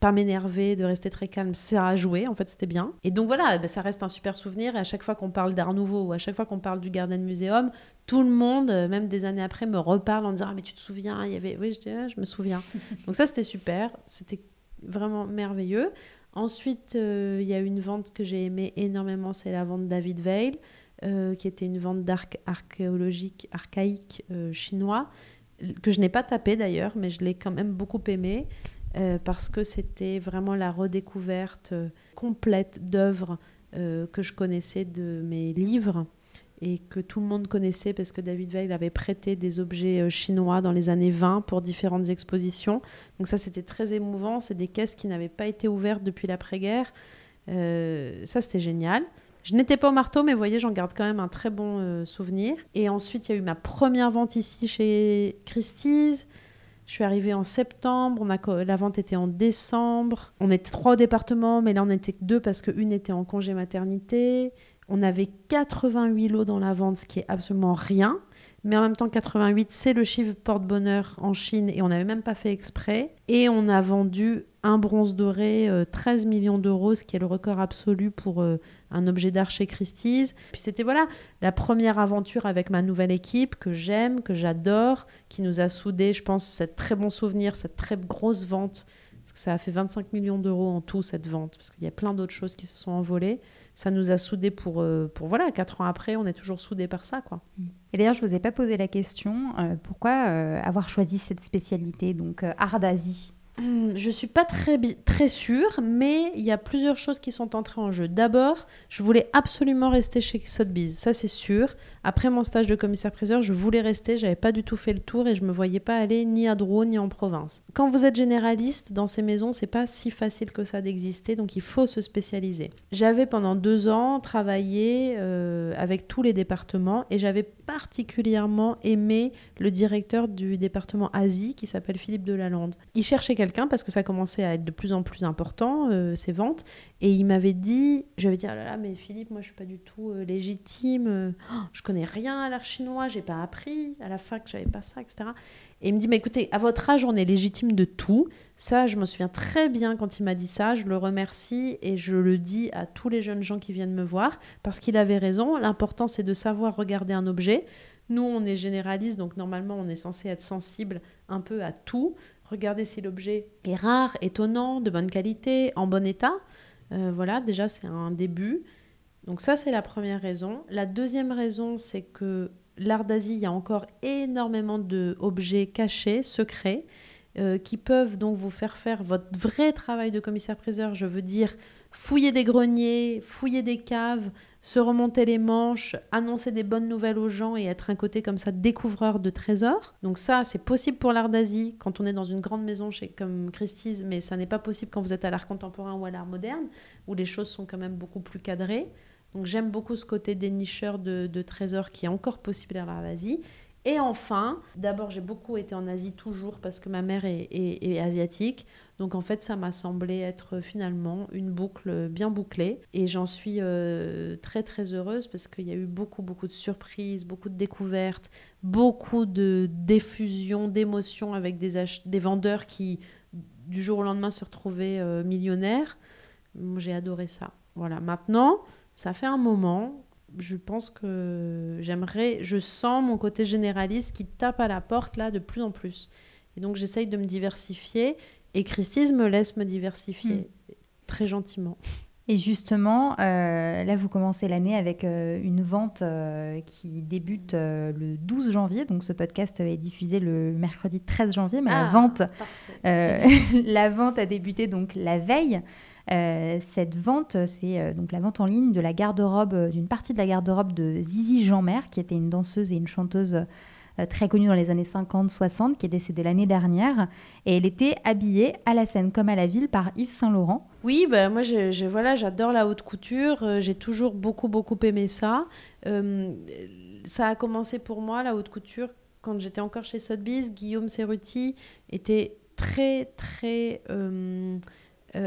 pas m'énerver, de rester très calme, ça a joué, en fait c'était bien. Et donc voilà, ben, ça reste un super souvenir. Et à chaque fois qu'on parle d'Art Nouveau ou à chaque fois qu'on parle du Garden Museum, tout le monde, euh, même des années après, me reparle en disant Ah, mais tu te souviens, il y avait. Oui, je, dis, Ah, je me souviens. donc ça c'était super, c'était vraiment merveilleux. Ensuite, euh, il y a une vente que j'ai aimée énormément, c'est la vente David Veil, euh, qui était une vente d'arc archéologique, archaïque euh, chinois, que je n'ai pas tapé d'ailleurs, mais je l'ai quand même beaucoup aimé. Euh, parce que c'était vraiment la redécouverte euh, complète d'œuvres euh, que je connaissais de mes livres et que tout le monde connaissait parce que David Veil avait prêté des objets chinois dans les années 20 pour différentes expositions. Donc ça, c'était très émouvant. C'est des caisses qui n'avaient pas été ouvertes depuis l'après-guerre. Ça, c'était génial. Je n'étais pas au marteau, mais vous voyez, j'en garde quand même un très bon souvenir. Et ensuite, il y a eu ma première vente ici chez Christie's. Je suis arrivée en septembre, on a, la vente était en décembre. On était trois au département, mais là on était deux parce qu'une était en congé maternité. On avait 88 lots dans la vente, ce qui est absolument rien. Mais en même temps, 88, c'est le chiffre porte-bonheur en Chine et on n'avait même pas fait exprès. Et on a vendu un bronze doré, euh, 13 millions d'euros, ce qui est le record absolu pour euh, un objet d'art chez Christie's. Puis c'était voilà la première aventure avec ma nouvelle équipe que j'aime, que j'adore, qui nous a soudés, je pense, cette très bon souvenir, cette très grosse vente. Parce que ça a fait 25 millions d'euros en tout, cette vente, parce qu'il y a plein d'autres choses qui se sont envolées. Ça nous a soudés pour, euh, pour voilà, quatre ans après, on est toujours soudés par ça, quoi. Et d'ailleurs, je vous ai pas posé la question, euh, pourquoi euh, avoir choisi cette spécialité, donc euh, art d'Asie? Je suis pas très, très sûre, mais il y a plusieurs choses qui sont entrées en jeu. D'abord, je voulais absolument rester chez Sotheby's, ça c'est sûr. Après mon stage de commissaire-priseur, je voulais rester, j'avais pas du tout fait le tour et je me voyais pas aller ni à Drouot ni en province. Quand vous êtes généraliste dans ces maisons, c'est pas si facile que ça d'exister, donc il faut se spécialiser. J'avais pendant deux ans travaillé euh, avec tous les départements et j'avais particulièrement aimé le directeur du département Asie qui s'appelle Philippe Delalande. Il cherchait parce que ça commençait à être de plus en plus important, euh, ses ventes. Et il m'avait dit, je vais dire, oh là là, mais Philippe, moi je suis pas du tout euh, légitime, euh, oh, je connais rien à l'art chinois, j'ai pas appris à la fac, j'avais pas ça, etc. Et il me dit, mais écoutez, à votre âge, on est légitime de tout. Ça, je me souviens très bien quand il m'a dit ça. Je le remercie et je le dis à tous les jeunes gens qui viennent me voir parce qu'il avait raison. L'important, c'est de savoir regarder un objet. Nous, on est généraliste, donc normalement, on est censé être sensible un peu à tout. Regardez si l'objet est rare, étonnant, de bonne qualité, en bon état. Euh, voilà, déjà, c'est un début. Donc ça, c'est la première raison. La deuxième raison, c'est que l'art d'Asie, il y a encore énormément d'objets cachés, secrets, euh, qui peuvent donc vous faire faire votre vrai travail de commissaire-priseur. Je veux dire, fouiller des greniers, fouiller des caves, se remonter les manches, annoncer des bonnes nouvelles aux gens et être un côté comme ça découvreur de trésors. Donc ça, c'est possible pour l'art d'Asie quand on est dans une grande maison chez, comme Christie's, mais ça n'est pas possible quand vous êtes à l'art contemporain ou à l'art moderne, où les choses sont quand même beaucoup plus cadrées. Donc j'aime beaucoup ce côté dénicheur de, de trésors qui est encore possible à l'art d'Asie. Et enfin, d'abord, j'ai beaucoup été en Asie toujours parce que ma mère est, asiatique. Donc en fait, ça m'a semblé être finalement une boucle bien bouclée. Et j'en suis euh, très très heureuse parce qu'il y a eu beaucoup beaucoup de surprises, beaucoup de découvertes, beaucoup de diffusion, d'émotions avec des, des vendeurs qui, du jour au lendemain, se retrouvaient euh, millionnaires. J'ai adoré ça. Voilà, maintenant, ça fait un moment je pense que j'aimerais, je sens mon côté généraliste qui tape à la porte là de plus en plus. Et donc j'essaye de me diversifier et Christise me laisse me diversifier hmm. très gentiment. Et justement, euh, là, vous commencez l'année avec euh, une vente euh, qui débute le 12 janvier. Donc, ce podcast est diffusé le mercredi 13 janvier, mais la, ah, vente, la vente a débuté donc la veille. Euh, cette vente, c'est euh, donc la vente en ligne de la garde-robe, euh, d'une partie de la garde-robe de Zizi Jeanmer, qui était une danseuse et une chanteuse très connue dans les années 50-60, qui est décédée l'année dernière. Et elle était habillée à la scène comme à la ville par Yves Saint-Laurent. Oui, bah, moi voilà, j'adore la haute couture. j'ai toujours beaucoup, beaucoup aimé ça. ça a commencé pour moi, la haute couture, quand j'étais encore chez Sotheby's. Guillaume Cerruti était très, très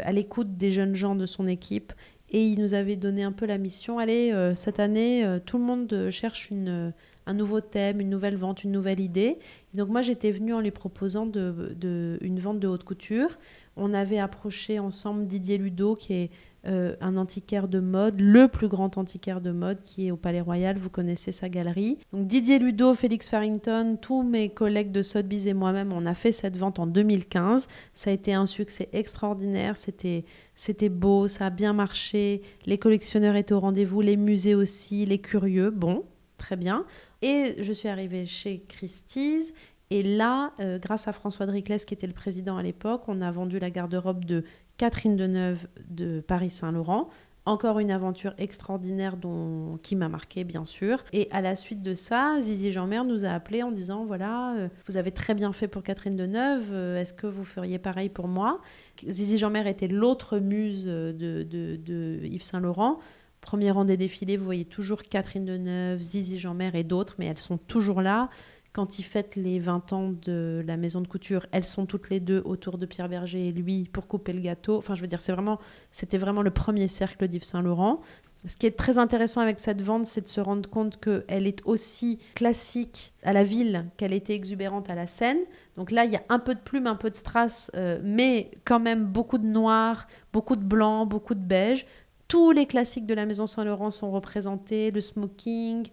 à l'écoute des jeunes gens de son équipe. Et il nous avait donné un peu la mission, allez, euh, cette année, euh, tout le monde cherche une, un nouveau thème, une nouvelle vente, une nouvelle idée. donc moi, j'étais venue en lui proposant de, une vente de haute couture. On avait approché ensemble Didier Ludo, qui est euh, un antiquaire de mode, le plus grand antiquaire de mode qui est au Palais Royal. Vous connaissez sa galerie. Donc Didier Ludo, Félix Farrington, tous mes collègues de Sotheby's et moi-même, on a fait cette vente en 2015. Ça a été un succès extraordinaire. C'était c'était beau, ça a bien marché. Les collectionneurs étaient au rendez-vous, les musées aussi, les curieux. Bon, très bien. Et je suis arrivée chez Christie's et là, euh, grâce à François Driclès, qui était le président à l'époque, on a vendu la garde-robe de Catherine Deneuve de Paris Saint-Laurent. Encore une aventure extraordinaire dont, qui m'a marqué, bien sûr. Et à la suite de ça, Zizi Jeanmer nous a appelé en disant voilà, euh, vous avez très bien fait pour Catherine Deneuve, euh, est-ce que vous feriez pareil pour moi? Zizi Jeanmer était l'autre muse de, de, de Yves Saint-Laurent. Premier rang des défilés, vous voyez toujours Catherine Deneuve, Zizi Jeanmer et d'autres, mais elles sont toujours là. Quand il fête les 20 ans de la maison de couture, elles sont toutes les deux autour de Pierre Berger et lui pour couper le gâteau. Enfin, je veux dire, c'est vraiment, c'était vraiment le premier cercle d'Yves Saint Laurent. Ce qui est très intéressant avec cette vente, c'est de se rendre compte qu'elle est aussi classique à la ville qu'elle était exubérante à la scène. Donc là, il y a un peu de plume, un peu de strass, euh, mais quand même beaucoup de noir, beaucoup de blanc, beaucoup de beige. Tous les classiques de la maison Saint-Laurent sont représentés, le smoking,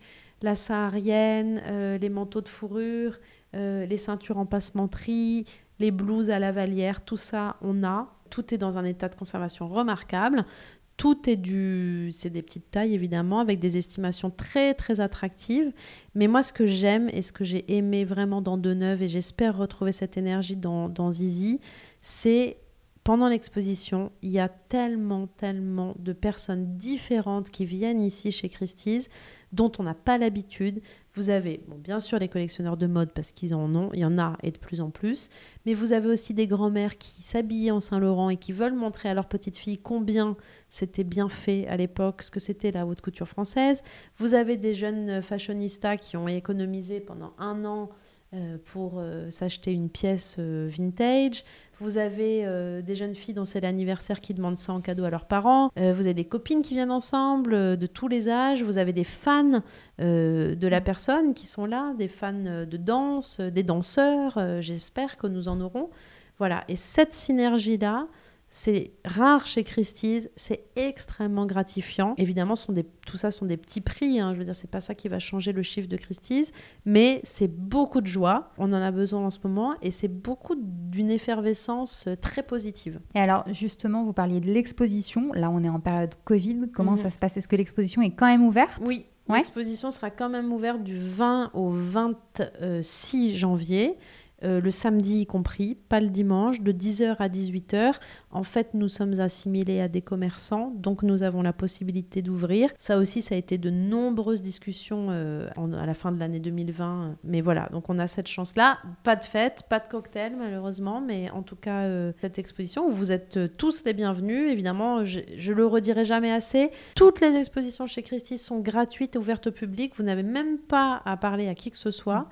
la saharienne, euh, les manteaux de fourrure, euh, les ceintures en passementerie, les blouses à la valière, tout ça, on a. Tout est dans un état de conservation remarquable. Tout est du. C'est des petites tailles, évidemment, avec des estimations très, très attractives. Mais moi, ce que j'aime et ce que j'ai aimé vraiment dans Deneuve, et j'espère retrouver cette énergie dans Zizi, c'est pendant l'exposition, il y a tellement, tellement de personnes différentes qui viennent ici chez Christie's dont on n'a pas l'habitude. Vous avez, bon, bien sûr, les collectionneurs de mode parce qu'ils en ont, il y en a et de plus en plus, mais vous avez aussi des grands-mères qui s'habillent en Saint-Laurent et qui veulent montrer à leur petite fille combien c'était bien fait à l'époque, ce que c'était la haute couture française. Vous avez des jeunes fashionistas qui ont économisé pendant un an pour euh, s'acheter une pièce euh, vintage. Vous avez des jeunes filles dont c'est l'anniversaire qui demandent ça en cadeau à leurs parents. vous avez des copines qui viennent ensemble de tous les âges. Vous avez des fans de la personne qui sont là, des fans de danse, des danseurs. J'espère que nous en aurons. Voilà. Et cette synergie-là, c'est rare chez Christie's, c'est extrêmement gratifiant. Évidemment, sont des, tout ça sont des petits prix. Hein. je veux dire, c'est pas ça qui va changer le chiffre de Christie's, mais c'est beaucoup de joie. On en a besoin en ce moment et c'est beaucoup d'une effervescence euh, très positive. Et alors, justement, vous parliez de l'exposition. Là, on est en période Covid. Comment mhm. ça se passe? Est-ce que l'exposition est quand même ouverte? Oui. L'exposition sera quand même ouverte du 20 au 26 janvier. Euh, le samedi y compris, pas le dimanche, de 10h à 18h. En fait, nous sommes assimilés à des commerçants, donc nous avons la possibilité d'ouvrir. Ça aussi, ça a été de nombreuses discussions euh, à la fin de l'année 2020. Mais voilà, donc on a cette chance-là. Pas de fête, pas de cocktail malheureusement, mais en tout cas, euh, cette exposition où vous êtes tous les bienvenus. Évidemment, je, je le redirai jamais assez. Toutes les expositions chez Christie sont gratuites et ouvertes au public. Vous n'avez même pas à parler à qui que ce soit.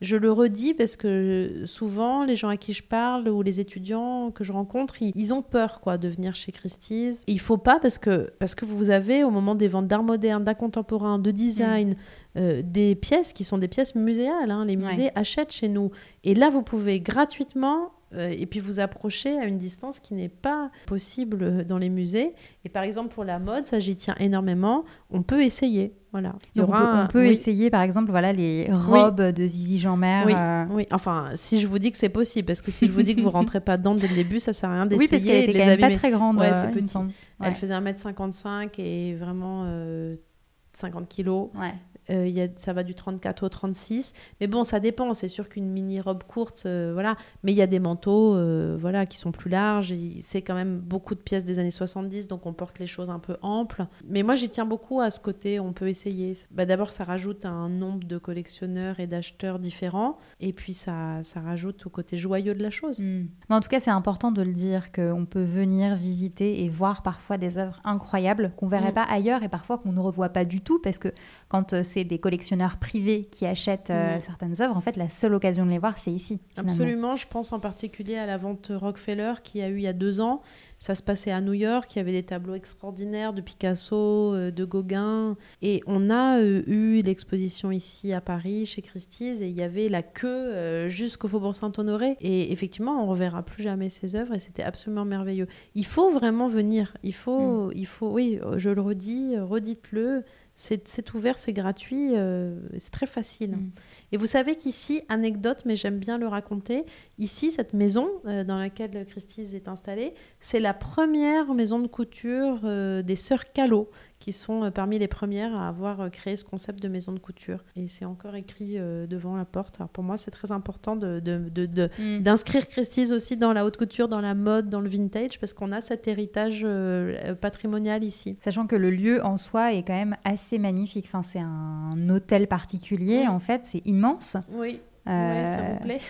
Je le redis parce que souvent, les gens à qui je parle ou les étudiants que je rencontre, ils, ont peur quoi, de venir chez Christie's. Il faut pas parce que, parce que vous avez, au moment des ventes d'art moderne, d'art contemporain, de design, mm. euh, des pièces qui sont des pièces muséales. Hein. Les musées achètent chez nous. Et là, vous pouvez gratuitement euh, et puis vous approcher à une distance qui n'est pas possible dans les musées. Et par exemple, pour la mode, ça j'y tiens énormément, on peut essayer. Voilà. on peut, essayer par exemple voilà, les robes de Zizi Jean-Mer. Oui. Euh. oui, enfin, si je vous dis que c'est possible, parce que si je vous dis que vous rentrez pas dedans dès le début, ça sert à rien d'essayer. Oui, parce qu'elle était quand même pas très grande. Ouais, euh, petit. Elle faisait 1m55 et vraiment 50 kilos. Ouais. Euh, y a, ça va du 34 au 36. Mais bon, ça dépend. C'est sûr qu'une mini-robe courte, euh, voilà. Mais il y a des manteaux euh, voilà, qui sont plus larges. C'est quand même beaucoup de pièces des années 70, donc on porte les choses un peu amples. Mais moi, j'y tiens beaucoup à ce côté, on peut essayer. Bah, D'abord, ça rajoute un nombre de collectionneurs et d'acheteurs différents. Et puis, ça, ça rajoute au côté joyeux de la chose. Hmm. Mais en tout cas, c'est important de le dire, qu'on peut venir visiter et voir parfois des œuvres incroyables qu'on verrait hmm. pas ailleurs et parfois qu'on ne revoit pas du tout parce que quand c'est des collectionneurs privés qui achètent euh, mm. certaines œuvres, en fait, la seule occasion de les voir, c'est ici. Absolument. Je pense en particulier à la vente Rockefeller qui a eu il y a deux ans. Ça se passait à New York. Il y avait des tableaux extraordinaires de Picasso, euh, de Gauguin. Et on a euh, eu l'exposition ici à Paris, chez Christie's, et il y avait la queue jusqu'au Faubourg Saint-Honoré. Et effectivement, on ne reverra plus jamais ces œuvres, et c'était absolument merveilleux. Il faut vraiment venir. Il faut, mm. il faut, oui, je le redis, redites-le. C'est ouvert, c'est gratuit, euh, c'est très facile. Mm. Et vous savez qu'ici, anecdote, mais j'aime bien le raconter, ici, cette maison euh, dans laquelle Christie's est installée, c'est la première maison de couture euh, des sœurs Callot, qui sont euh, parmi les premières à avoir euh, créé ce concept de maison de couture. Et c'est encore écrit euh, devant la porte. Alors pour moi, c'est très important d'inscrire de, de, mm. Christie's aussi dans la haute couture, dans la mode, dans le vintage, parce qu'on a cet héritage patrimonial ici. Sachant que le lieu en soi est quand même assez magnifique. Enfin, c'est un hôtel particulier, en fait, c'est immense. Oui. Ouais, ça vous plaît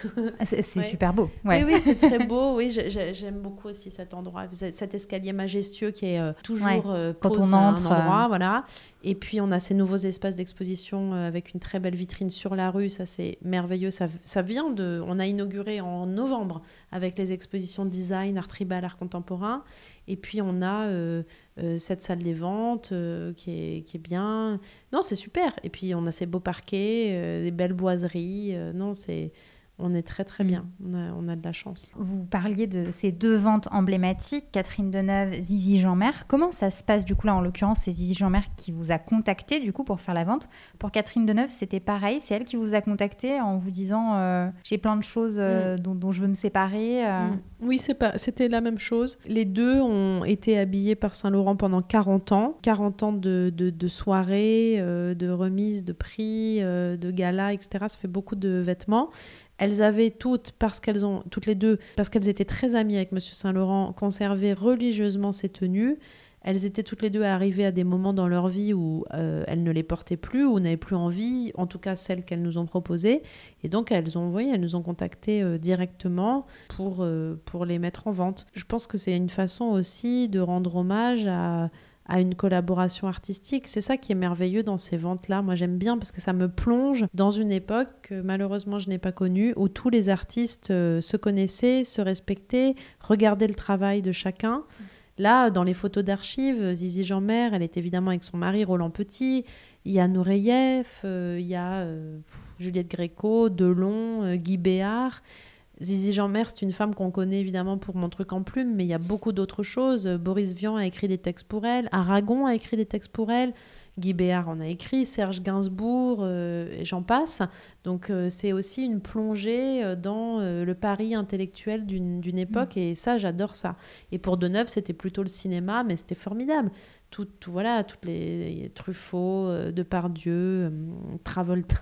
C'est super beau. Oui, oui c'est très beau. Oui, j'aime beaucoup aussi cet endroit, cet escalier majestueux qui est toujours quand on entre. Un endroit, voilà. Et puis on a ces nouveaux espaces d'exposition avec une très belle vitrine sur la rue. Ça c'est merveilleux. Ça, ça, vient de. On a inauguré en novembre avec les expositions design, art tribal, art contemporain. Et puis on a euh, euh, cette salle des ventes euh, qui, est, qui, est, bien. Non, c'est super. Et puis on a ces beaux parquets, des belles boiseries. non, c'est on est très très mm. bien. On a, de la chance. Vous parliez de ces deux ventes emblématiques, Catherine Deneuve, Zizi Jeanmer. Comment ça se passe du coup là en l'occurrence C'est Zizi Jeanmer qui vous a contacté du coup pour faire la vente. Pour Catherine Deneuve, c'était pareil. C'est elle qui vous a contacté en vous disant euh, j'ai plein de choses euh, mm. dont, je veux me séparer. Euh. Mm. Oui, c'est pas, c'était la même chose. Les deux ont été habillés par Saint Laurent pendant 40 ans, 40 ans de, de soirées, de remises, de prix, de galas, etc. Ça fait beaucoup de vêtements. Elles avaient toutes, parce qu'elles ont, toutes les deux, parce qu'elles étaient très amies avec Monsieur Saint-Laurent, conservé religieusement ces tenues. Elles étaient toutes les deux arrivées à des moments dans leur vie où euh, elles ne les portaient plus ou n'avaient plus envie, en tout cas celles qu'elles nous ont proposées. Et donc elles ont envoyé, elles nous ont contactées euh, directement pour, euh, pour les mettre en vente. Je pense que c'est une façon aussi de rendre hommage à, à une collaboration artistique. C'est ça qui est merveilleux dans ces ventes-là. Moi, j'aime bien parce que ça me plonge dans une époque que malheureusement je n'ai pas connue, où tous les artistes se connaissaient, se respectaient, regardaient le travail de chacun. Là, dans les photos d'archives, Zizi Jean-Mère, elle est évidemment avec son mari Roland Petit. Il y a Noureyev, euh, il y a euh, Juliette Gréco, Delon, euh, Guy Béard. Zizi Jean-Mère, c'est une femme qu'on connaît évidemment pour Mon truc en plume, mais il y a beaucoup d'autres choses. Boris Vian a écrit des textes pour elle, Aragon a écrit des textes pour elle. Guy Béard en a écrit, Serge Gainsbourg, euh, et j'en passe. Donc euh, c'est aussi une plongée euh, dans le Paris intellectuel d'une époque, mm. et ça, j'adore ça. Et pour Deneuve, c'était plutôt le cinéma, mais c'était formidable. Tout, voilà, toutes les Truffaut, Depardieu, Travolta,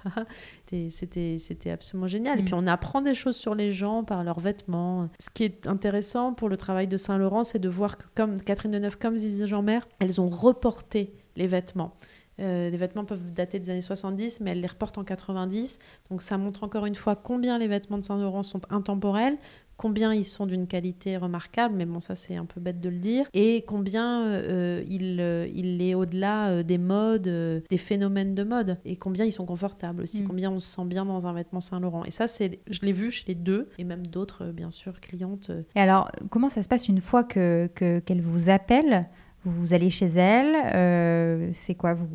c'était absolument génial. Et puis mm. on apprend des choses sur les gens par leurs vêtements. Ce qui est intéressant pour le travail de Saint-Laurent, c'est de voir que comme Catherine Deneuve, comme Zizi Jean-Mère, elles ont reporté les vêtements. Euh, les vêtements peuvent dater des années 70, mais elle les reporte en 90. Donc ça montre encore une fois combien les vêtements de Saint-Laurent sont intemporels, combien ils sont d'une qualité remarquable, mais bon, ça c'est un peu bête de le dire, et combien euh, il, euh, il, est au-delà des modes, des phénomènes de mode, et combien ils sont confortables aussi, mm. combien on se sent bien dans un vêtement Saint-Laurent. Et ça, c'est, je l'ai vu chez les deux, et même d'autres, bien sûr, clientes. Et alors, comment ça se passe une fois que, qu'elle vous appelle vous allez chez elle, euh, c'est quoi Vous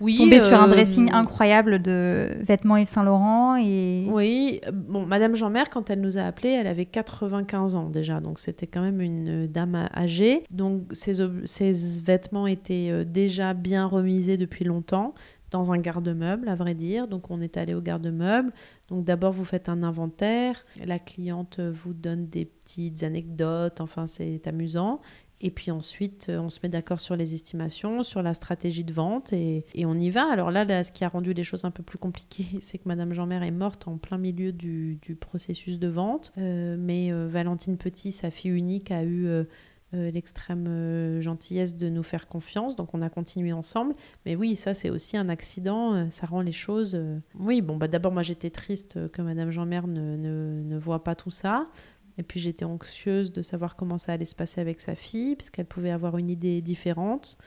oui, tombez sur un euh, dressing incroyable de vêtements Yves Saint Laurent et. Oui, bon, Madame Jean-Mère, quand elle nous a appelés, elle avait 95 ans déjà, donc c'était quand même une dame âgée. Donc ses, vêtements étaient euh, déjà bien remisés depuis longtemps dans un garde-meuble, à vrai dire. Donc, on est allé au garde-meuble. Donc, d'abord, vous faites un inventaire. La cliente vous donne des petites anecdotes. Enfin, c'est amusant. Et puis ensuite, euh, on se met d'accord sur les estimations, sur la stratégie de vente et, on y va. Alors là, ce qui a rendu les choses un peu plus compliquées, c'est que Madame Jean-Mère est morte en plein milieu du, processus de vente. Euh, mais euh, Valentine Petit, sa fille unique, a eu l'extrême gentillesse de nous faire confiance. Donc on a continué ensemble. Mais oui, ça c'est aussi un accident. ça rend les choses... Oui, bon, bah, d'abord moi j'étais triste que Madame Jean-Mère ne, ne, ne voit pas tout ça. Et puis j'étais anxieuse de savoir comment ça allait se passer avec sa fille, puisqu'elle pouvait avoir une idée différente.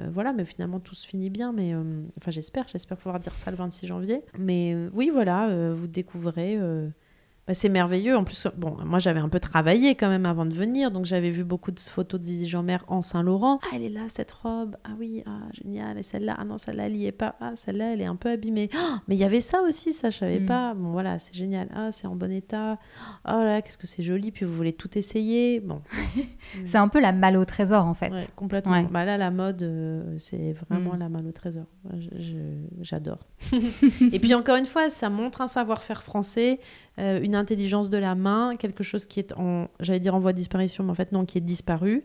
Euh, voilà, mais finalement tout se finit bien. Mais euh, enfin, j'espère, j'espère pouvoir dire ça le 26 janvier. Mais euh, oui, voilà, vous découvrez bah, c'est merveilleux. En plus, bon, moi j'avais un peu travaillé quand même avant de venir, donc j'avais vu beaucoup de photos de Zizi Jean-Mère en Saint-Laurent. Ah, elle est là, cette robe. Ah oui, ah, génial. Et celle-là, ah non, celle-là, elle y est pas. Ah, celle-là, elle est un peu abîmée. Oh, mais il y avait ça aussi, ça, je savais mm. pas. Bon, voilà, c'est génial. Ah, c'est en bon état. Oh là, qu'est-ce que c'est joli. Puis vous voulez tout essayer. Bon. c'est un peu la malle au trésor, en fait. complètement. Bah, là, la mode, euh, c'est vraiment mm. la malle au trésor. J'adore. Et puis encore une fois, ça montre un savoir-faire français. Euh, une intelligence de la main, quelque chose qui est en, j'allais dire en voie de disparition, mais en fait non, qui est disparu.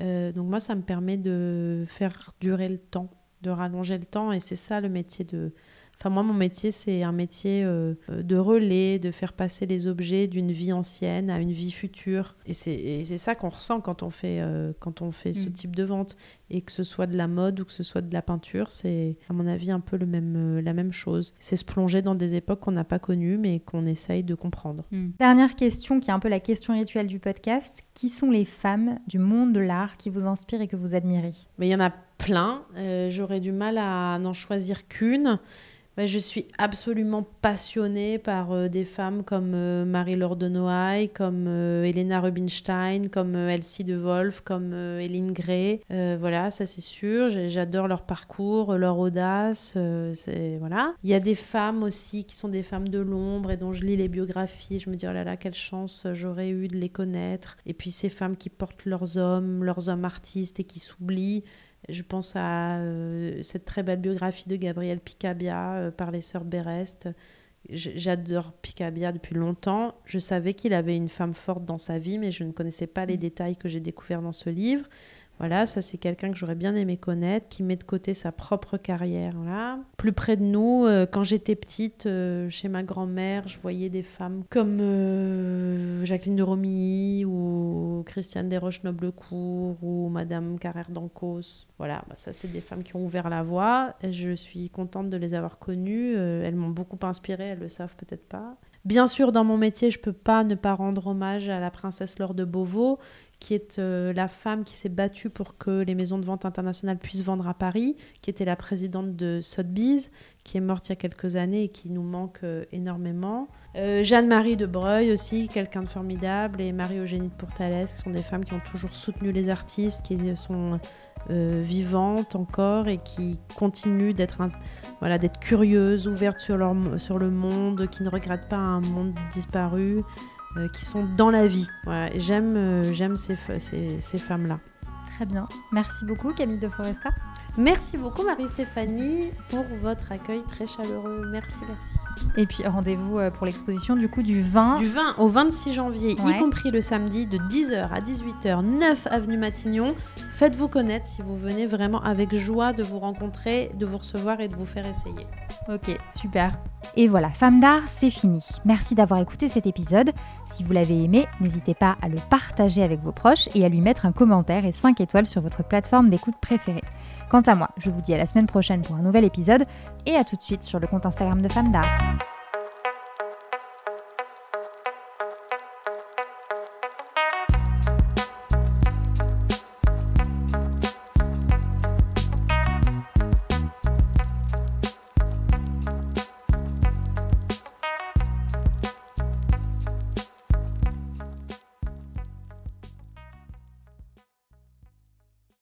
Euh, donc moi, ça me permet de faire durer le temps, de rallonger le temps, et c'est ça le métier de, Enfin, moi, mon métier, c'est un métier euh, de relais, de faire passer les objets d'une vie ancienne à une vie future. Et c'est ça qu'on ressent quand on fait, euh, quand on fait ce mm. type de vente. Et que ce soit de la mode ou que ce soit de la peinture, c'est, à mon avis, un peu le même, euh, la même chose. C'est se plonger dans des époques qu'on n'a pas connues, mais qu'on essaye de comprendre. Mm. Dernière question, qui est un peu la question rituelle du podcast. Qui sont les femmes du monde de l'art qui vous inspirent et que vous admirez? Mais il y en a plein. J'aurais du mal à n'en choisir qu'une je suis absolument passionnée par euh, des femmes comme euh, Marie-Laure de Noailles, comme euh, Elena Rubinstein, comme Elsie de Wolf, comme Hélène Gray. voilà, ça c'est sûr. J'adore leur parcours, leur audace. voilà. Il y a des femmes aussi qui sont des femmes de l'ombre et dont je lis les biographies. Je me dis, oh là là, quelle chance j'aurais eu de les connaître. Et puis ces femmes qui portent leurs hommes, leurs hommes artistes et qui s'oublient. Je pense à euh, cette très belle biographie de Gabriel Picabia euh, par les sœurs Berest. J'adore Picabia depuis longtemps. Je savais qu'il avait une femme forte dans sa vie, mais je ne connaissais pas les mm. détails que j'ai découverts dans ce livre. Voilà, ça c'est quelqu'un que j'aurais bien aimé connaître, qui met de côté sa propre carrière. Plus près de nous, euh, quand j'étais petite, euh, chez ma grand-mère, je voyais des femmes comme euh, Jacqueline de Romilly ou Christiane Desroches-Noblecourt ou Madame Carrère d'Ancos. Voilà, bah, ça c'est des femmes qui ont ouvert la voie. Et je suis contente de les avoir connues. elles m'ont beaucoup inspirée, elles le savent peut-être pas. Bien sûr, dans mon métier, je peux pas ne pas rendre hommage à la princesse Laure de Beauvau, qui est euh, la femme qui s'est battue pour que les maisons de vente internationales puissent vendre à Paris, qui était la présidente de Sotheby's, qui est morte il y a quelques années et qui nous manque euh, énormément. Euh, Jeanne-Marie de Breuil aussi, quelqu'un de formidable, et Marie-Eugénie de Pourtalès, qui sont des femmes qui ont toujours soutenu les artistes, qui sont vivantes encore et qui continuent d'être voilà, curieuses, ouvertes sur le monde, qui ne regrettent pas un monde disparu. Euh, qui sont dans la vie. j'aime, euh, j'aime ces, ces, ces femmes-là. Très bien. Merci beaucoup Camille de Foresta. Merci beaucoup Marie-Stéphanie pour votre accueil très chaleureux. Merci, merci. Et puis rendez-vous euh, pour l'exposition du coup du 20 du 20 au 26 janvier, y compris le samedi de 10h à 18h, 9 avenue Matignon. Faites-vous connaître si vous venez vraiment avec joie de vous rencontrer, de vous recevoir et de vous faire essayer. Ok, super. Et voilà, Femme d'art, c'est fini. Merci d'avoir écouté cet épisode. Si vous l'avez aimé, n'hésitez pas à le partager avec vos proches et à lui mettre un commentaire et 5 étoiles sur votre plateforme d'écoute préférée. Quant à moi, je vous dis à la semaine prochaine pour un nouvel épisode et à tout de suite sur le compte Instagram de Femme d'art.